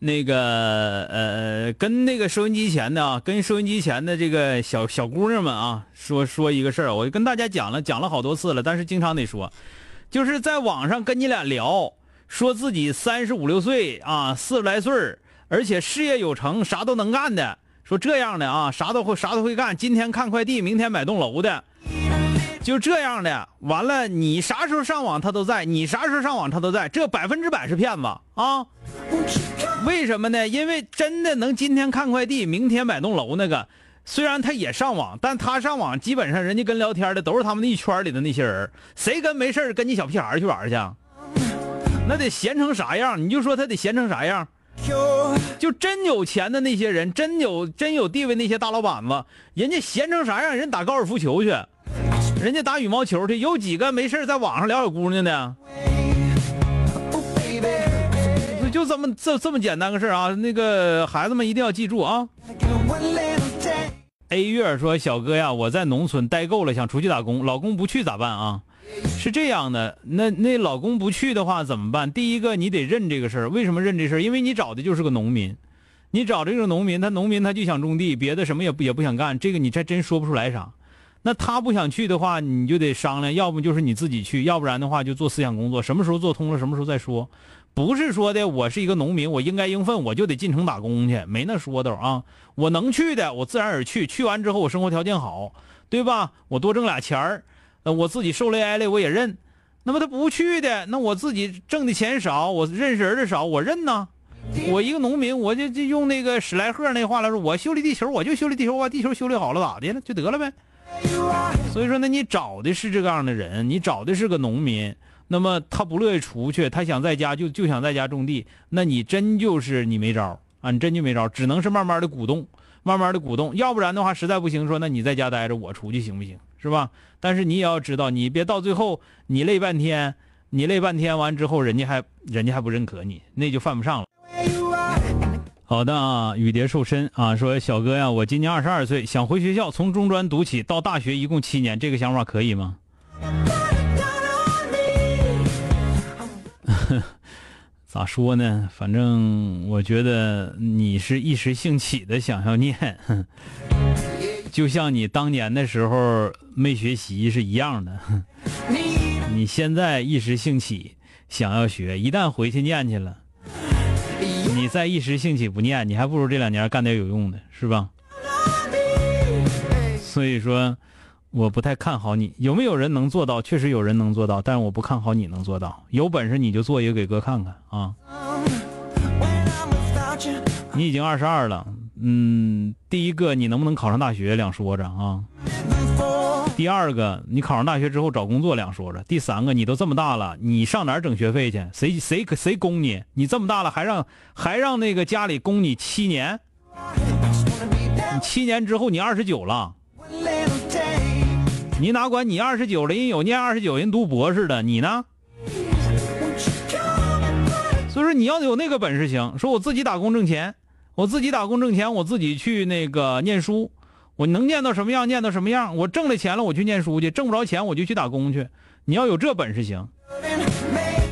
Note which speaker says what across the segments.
Speaker 1: 那个呃，跟那个收音机前的啊，跟收音机前的这个小小姑娘们啊，说说一个事儿，我就跟大家讲了，讲了好多次了，但是经常得说，就是在网上跟你俩聊，说自己三十五六岁啊，四十来岁而且事业有成，啥都能干的，说这样的啊，啥都会啥都会干，今天看快递，明天买栋楼的。就这样的，完了，你啥时候上网他都在，你啥时候上网他都在，这百分之百是骗子啊！为什么呢？因为真的能今天看快递，明天买栋楼那个，虽然他也上网，但他上网基本上人家跟聊天的都是他们那一圈里的那些人，谁跟没事跟你小屁孩去玩去？那得闲成啥样？你就说他得闲成啥样？就真有钱的那些人，真有真有地位那些大老板子，人家闲成啥样？人打高尔夫球去。人家打羽毛球去，有几个没事在网上聊小姑娘的？就这么这这么简单个事儿啊！那个孩子们一定要记住啊！A 月说：“小哥呀，我在农村待够了，想出去打工，老公不去咋办啊？”是这样的，那那老公不去的话怎么办？第一个，你得认这个事儿。为什么认这事儿？因为你找的就是个农民，你找这个农民，他农民他就想种地，别的什么也不也不想干。这个你这真说不出来啥。那他不想去的话，你就得商量，要不就是你自己去，要不然的话就做思想工作。什么时候做通了，什么时候再说。不是说的我是一个农民，我应该应分，我就得进城打工去，没那说头啊。我能去的，我自然而去。去完之后，我生活条件好，对吧？我多挣俩钱儿，那我自己受累挨累我也认。那么他不去的，那我自己挣的钱少，我认识人的少，我认呐。我一个农民，我就就用那个史莱赫那话来说，我修理地球，我就修理地球，我把地球修理好了咋的了，就得了呗。所以说，那你找的是这个样的人，你找的是个农民，那么他不乐意出去，他想在家就就想在家种地，那你真就是你没招啊，你真就没招，只能是慢慢的鼓动，慢慢的鼓动，要不然的话实在不行，说那你在家待着，我出去行不行？是吧？但是你也要知道，你别到最后你累半天，你累半天完之后，人家还人家还不认可你，那就犯不上了。好的啊，雨蝶瘦身啊，说小哥呀，我今年二十二岁，想回学校，从中专读起，到大学一共七年，这个想法可以吗？咋说呢？反正我觉得你是一时兴起的想要念，就像你当年的时候没学习是一样的。你现在一时兴起想要学，一旦回去念去了。你再一时兴起不念，你还不如这两年干点有用的，是吧？所以说，我不太看好你。有没有人能做到？确实有人能做到，但是我不看好你能做到。有本事你就做一个给哥看看啊！你已经二十二了，嗯，第一个你能不能考上大学两说着啊？第二个，你考上大学之后找工作两说着；第三个，你都这么大了，你上哪儿整学费去？谁谁谁供你？你这么大了还让还让那个家里供你七年？你七年之后你二十九了，你哪管你二十九了？人有念二十九，人读博士的，你呢？所以说你要有那个本事行，说我自己打工挣钱，我自己打工挣钱，我自己去那个念书。我能念到什么样，念到什么样。我挣了钱了，我去念书去；挣不着钱，我就去打工去。你要有这本事行，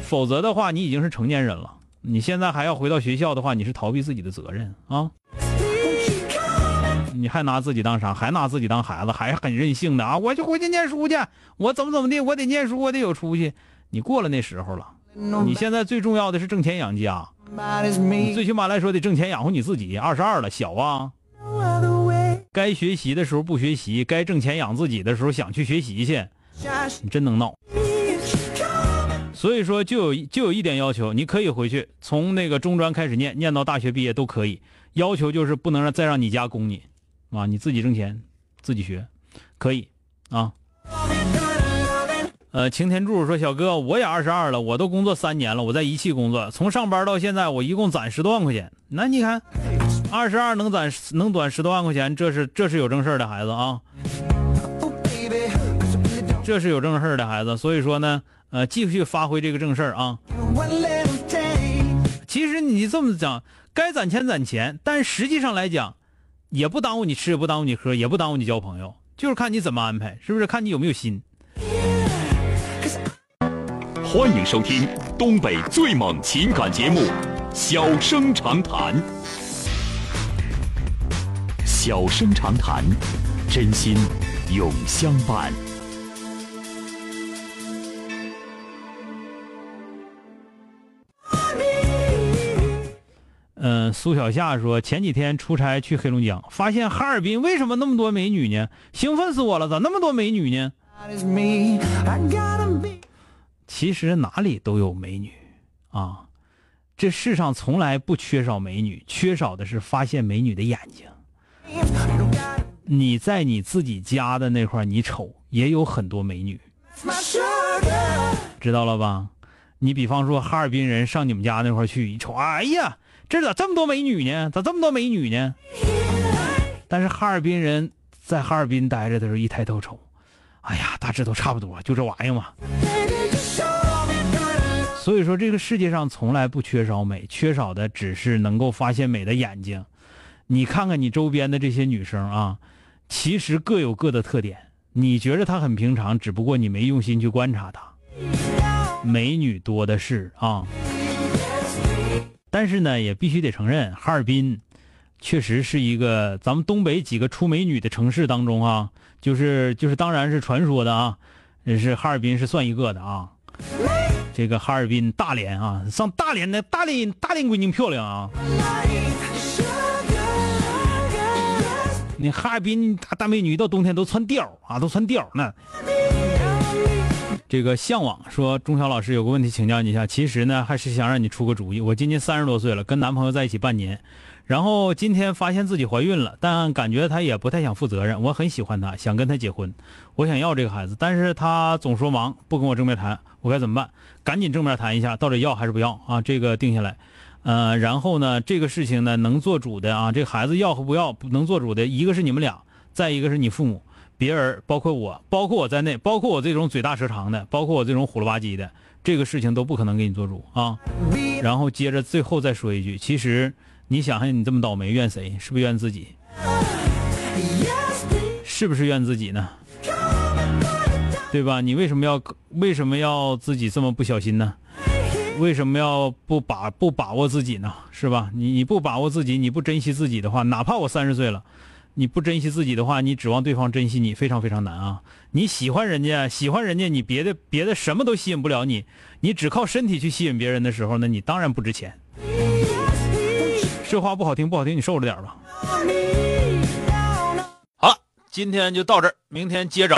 Speaker 1: 否则的话，你已经是成年人了。你现在还要回到学校的话，你是逃避自己的责任啊！你还拿自己当啥？还拿自己当孩子？还很任性的啊！我就回去念书去，我怎么怎么地，我得念书，我得有出息。你过了那时候了。你现在最重要的是挣钱养家，你最起码来说得挣钱养活你自己。二十二了，小啊，该学习的时候不学习，该挣钱养自己的时候想去学习去，你真能闹。所以说，就有就有一点要求，你可以回去，从那个中专开始念，念到大学毕业都可以。要求就是不能让再让你家供你，啊，你自己挣钱，自己学，可以啊。呃，擎天柱说：“小哥，我也二十二了，我都工作三年了，我在一汽工作，从上班到现在，我一共攒十多万块钱。那你看，二十二能攒能攒十多万块钱，这是这是有正事儿的孩子啊，这是有正事儿的孩子。所以说呢，呃，继续发挥这个正事儿啊。其实你这么讲，该攒钱攒钱，但实际上来讲，也不耽误你吃，也不耽误你喝，也不耽误你交朋友，就是看你怎么安排，是不是？看你有没有心。”
Speaker 2: 欢迎收听东北最猛情感节目《小生长谈》。小生长谈，真心永相伴。
Speaker 1: 苏小夏说，前几天出差去黑龙江，发现哈尔滨为什么那么多美女呢？兴奋死我了，咋那么多美女呢？其实哪里都有美女，啊，这世上从来不缺少美女，缺少的是发现美女的眼睛。你在你自己家的那块你瞅也有很多美女，知道了吧？你比方说哈尔滨人上你们家那块去一瞅，哎呀，这咋这么多美女呢？咋这么多美女呢？但是哈尔滨人在哈尔滨待着的时候，一抬头瞅，哎呀，大致都差不多，就这玩意嘛。所以说，这个世界上从来不缺少美，缺少的只是能够发现美的眼睛。你看看你周边的这些女生啊，其实各有各的特点。你觉得她很平常，只不过你没用心去观察她。美女多的是啊，但是呢，也必须得承认，哈尔滨确实是一个咱们东北几个出美女的城市当中啊，就是就是，当然是传说的啊，也是哈尔滨是算一个的啊。这个哈尔滨、大连啊，上大连的大连大连闺女漂亮啊！你哈尔滨大大美女到冬天都穿貂啊，都穿貂呢。这个向往说，钟晓老师有个问题请教你一下，其实呢还是想让你出个主意。我今年三十多岁了，跟男朋友在一起半年。然后今天发现自己怀孕了，但感觉他也不太想负责任。我很喜欢他，想跟他结婚，我想要这个孩子，但是他总说忙，不跟我正面谈，我该怎么办？赶紧正面谈一下，到底要还是不要啊？这个定下来，呃，然后呢，这个事情呢，能做主的啊，这孩子要和不要能做主的一个是你们俩，再一个是你父母，别人包括我，包括我在内，包括我这种嘴大舌长的，包括我这种虎了吧唧的，这个事情都不可能给你做主啊。然后接着最后再说一句，其实。你想想，你这么倒霉，怨谁？是不是怨自己？是不是怨自己呢？对吧？你为什么要为什么要自己这么不小心呢？为什么要不把不把握自己呢？是吧？你你不把握自己，你不珍惜自己的话，哪怕我三十岁了，你不珍惜自己的话，你指望对方珍惜你，非常非常难啊！你喜欢人家，喜欢人家，你别的别的什么都吸引不了你，你只靠身体去吸引别人的时候，呢你当然不值钱。这话不好听，不好听，你受着点吧。好了，今天就到这儿，明天接着。